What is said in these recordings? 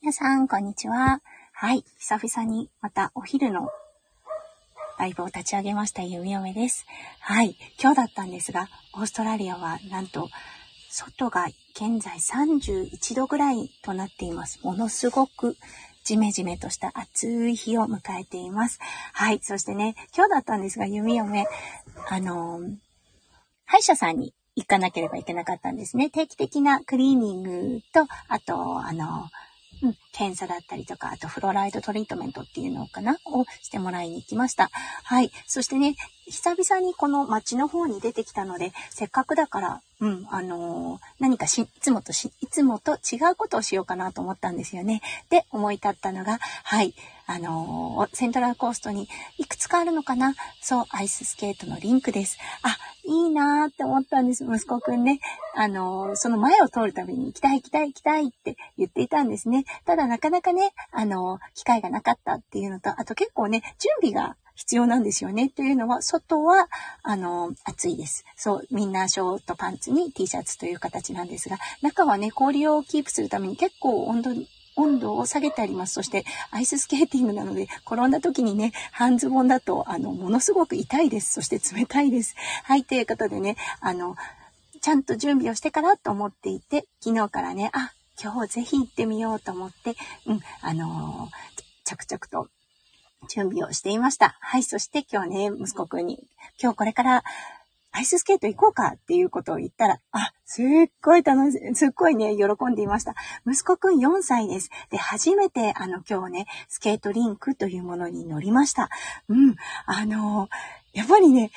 皆さん、こんにちは。はい。久々にまたお昼のライブを立ち上げました、ゆみおめです。はい。今日だったんですが、オーストラリアはなんと、外が現在31度ぐらいとなっています。ものすごくジメジメとした暑い日を迎えています。はい。そしてね、今日だったんですが、弓嫁、あのー、歯医者さんに行かなければいけなかったんですね。定期的なクリーニングと、あと、あのー、うん、検査だったりとか、あとフロライドトリートメントっていうのかな？をしてもらいに行きました。はい。そしてね、久々にこの街の方に出てきたので、せっかくだから、うん、あのー、何かし、いつもとし、いつもと違うことをしようかなと思ったんですよね。で、思い立ったのが、はい、あのー、セントラルコーストにいくつかあるのかな？そう、アイススケートのリンクです。あ、いいなーって思ったんです、息子くんね。あのー、その前を通るたびに行きたい行きたい行きたいって言っていたんですね。ただなかなかね、あの機会がなかったっていうのと、あと結構ね、準備が必要なんですよね。というのは、外は、あの、暑いです。そう、みんなショートパンツに T シャツという形なんですが、中はね、氷をキープするために結構温度温度を下げてあります。そして、アイススケーティングなので、転んだ時にね、半ズボンだと、あの、ものすごく痛いです。そして冷たいです。はい、ということでね、あの、ちゃんと準備をしてからと思っていて、昨日からね、あ、今日ぜひ行ってみようと思って、うん、あのー、着々と準備をしていました。はい。そして今日ね、息子くんに、今日これからアイススケート行こうかっていうことを言ったら、あ、すっごい楽しい、すっごいね、喜んでいました。息子くん4歳です。で、初めて、あの、今日ね、スケートリンクというものに乗りました。うん。あの、やっぱりね、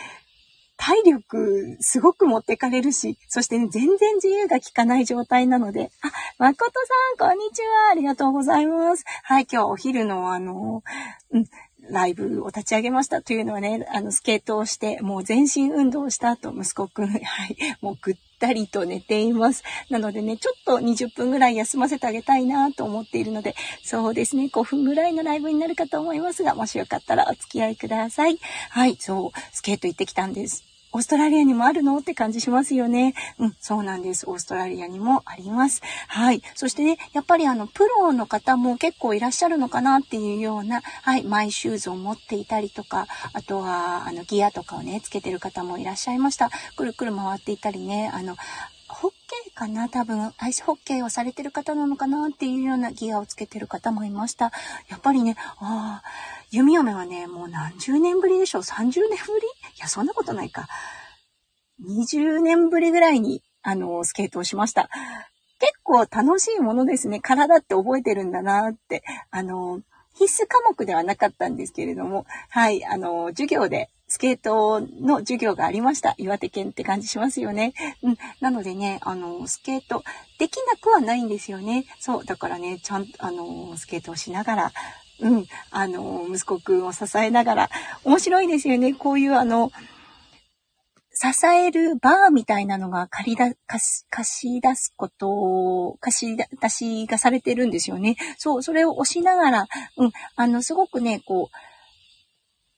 体力すごく持ってかれるし、そしてね、全然自由が利かない状態なので、あ、誠さん、こんにちは。ありがとうございます。はい、今日お昼のあの、うん、ライブを立ち上げましたというのはね、あの、スケートをして、もう全身運動をした後、息子くん、はい、もうぐったりと寝ています。なのでね、ちょっと20分ぐらい休ませてあげたいなと思っているので、そうですね、5分ぐらいのライブになるかと思いますが、もしよかったらお付き合いください。はい、そう、スケート行ってきたんです。オーストラリアにもあるの？って感じしますよね。うん、そうなんです。オーストラリアにもあります。はい。そしてね、やっぱりあの、プロの方も結構いらっしゃるのかなっていうような、はい、マイシューズを持っていたりとか、あとは、あの、ギアとかをね、つけてる方もいらっしゃいました。くるくる回っていたりね、あの、ホッケーかな？多分、アイスホッケーをされてる方なのかなっていうようなギアをつけてる方もいました。やっぱりね、ああ、弓嫁はね、もう何十年ぶりでしょう ?30 年ぶり？いや、そんなことないか。20年ぶりぐらいに、あの、スケートをしました。結構楽しいものですね。体って覚えてるんだなって。あの、必須科目ではなかったんですけれども、はい、あの、授業でスケートの授業がありました。岩手県って感じしますよね。うん。なのでね、あの、スケート、できなくはないんですよね。そう。だからね、ちゃんと、あの、スケートをしながら、うん。あの、息子くんを支えながら、面白いですよね。こういうあの、支えるバーみたいなのが借りだ、貸し、貸し出すことを、貸し出しがされてるんですよね。そう、それを押しながら、うん、あの、すごくね、こう、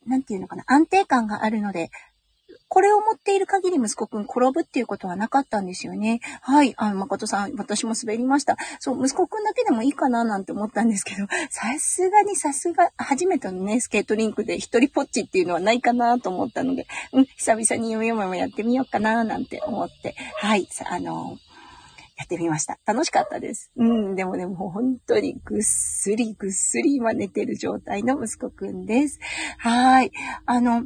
なんていうのかな、安定感があるので、これを持っている限り息子くん転ぶっていうことはなかったんですよね。はい。あの、誠さん、私も滑りました。そう、息子くんだけでもいいかななんて思ったんですけど、さすがにさすが、初めてのね、スケートリンクで一人ぽっちっていうのはないかなと思ったので、うん、久々に夢もやってみようかななんて思って、はい。あのやってみました。楽しかったです。うん、でもね、もう本当にぐっすりぐっすり今寝てる状態の息子くんです。はい。あの、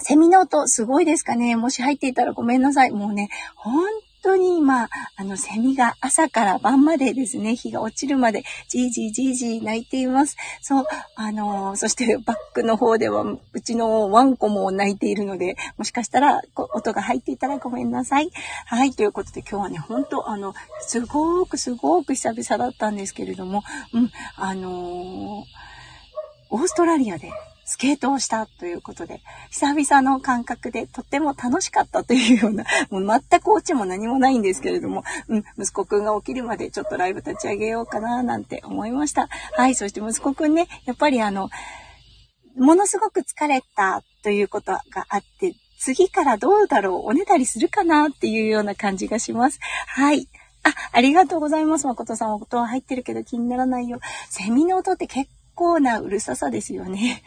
セミの音すごいですかねもし入っていたらごめんなさい。もうね、本当に今、あの、セミが朝から晩までですね、日が落ちるまで、じーじーじーじー泣いています。そう、あのー、そしてバックの方では、うちのワンコも泣いているので、もしかしたら、音が入っていたらごめんなさい。はい、ということで今日はね、本当あの、すごーくすごーく久々だったんですけれども、うん、あのー、オーストラリアでスケートをしたということで、久々の感覚でとっても楽しかったというような、もう全くオチも何もないんですけれども、うん、息子くんが起きるまでちょっとライブ立ち上げようかななんて思いました。はい、そして息子くんね、やっぱりあの、ものすごく疲れたということがあって、次からどうだろうおねだりするかなっていうような感じがします。はい。あ、ありがとうございます。誠さん、音は入ってるけど気にならないよ。セミの音って結構なうるささですよね。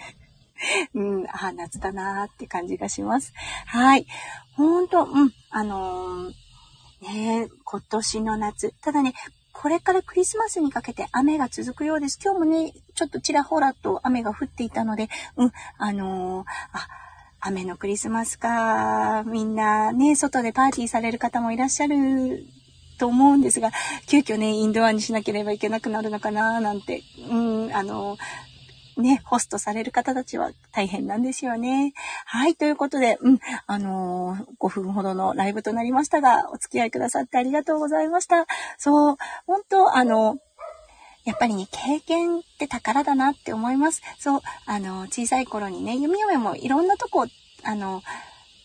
うん、あ、夏だなーって感じがします。はい。ほんと、うん、あのー、ね今年の夏。ただね、これからクリスマスにかけて雨が続くようです。今日もね、ちょっとちらほらと雨が降っていたので、うん、あのー、あ、雨のクリスマスか、みんなね、外でパーティーされる方もいらっしゃると思うんですが、急遽ね、インドアにしなければいけなくなるのかな、なんて、うん、あの、ね、ホストされる方たちは大変なんですよね。はい、ということで、うん、あのー、5分ほどのライブとなりましたが、お付き合いくださってありがとうございました。そう、本当あの、やっぱりね、経験って宝だなって思います。そう、あの、小さい頃にね、弓嫁もいろんなとこ、あの、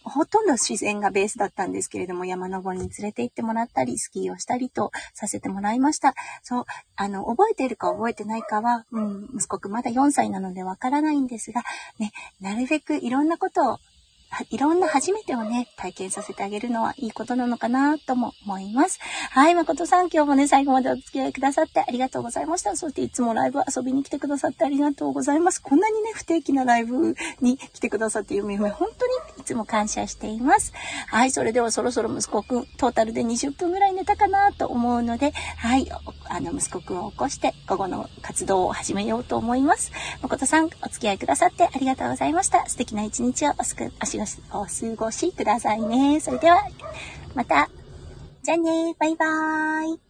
ほとんど自然がベースだったんですけれども、山登りに連れて行ってもらったり、スキーをしたりとさせてもらいました。そう、あの、覚えているか覚えてないかは、うん、息子くんまだ4歳なのでわからないんですが、ね、なるべくいろんなことをいろんな初めてをね、体験させてあげるのはいいことなのかなとも思います。はい、誠さん、今日もね、最後までお付き合いくださってありがとうございました。そしていつもライブ遊びに来てくださってありがとうございます。こんなにね、不定期なライブに来てくださってゆめゆめ、本当にいつも感謝しています。はい、それではそろそろ息子くん、トータルで20分ぐらい寝たかなと思うので、はい、あの、息子くんを起こして午後の活動を始めようと思います。誠さん、お付き合いくださってありがとうございました。素敵な一日をおすく、おしお過ごしくださいね。それでは、また。じゃあねバイバーイ。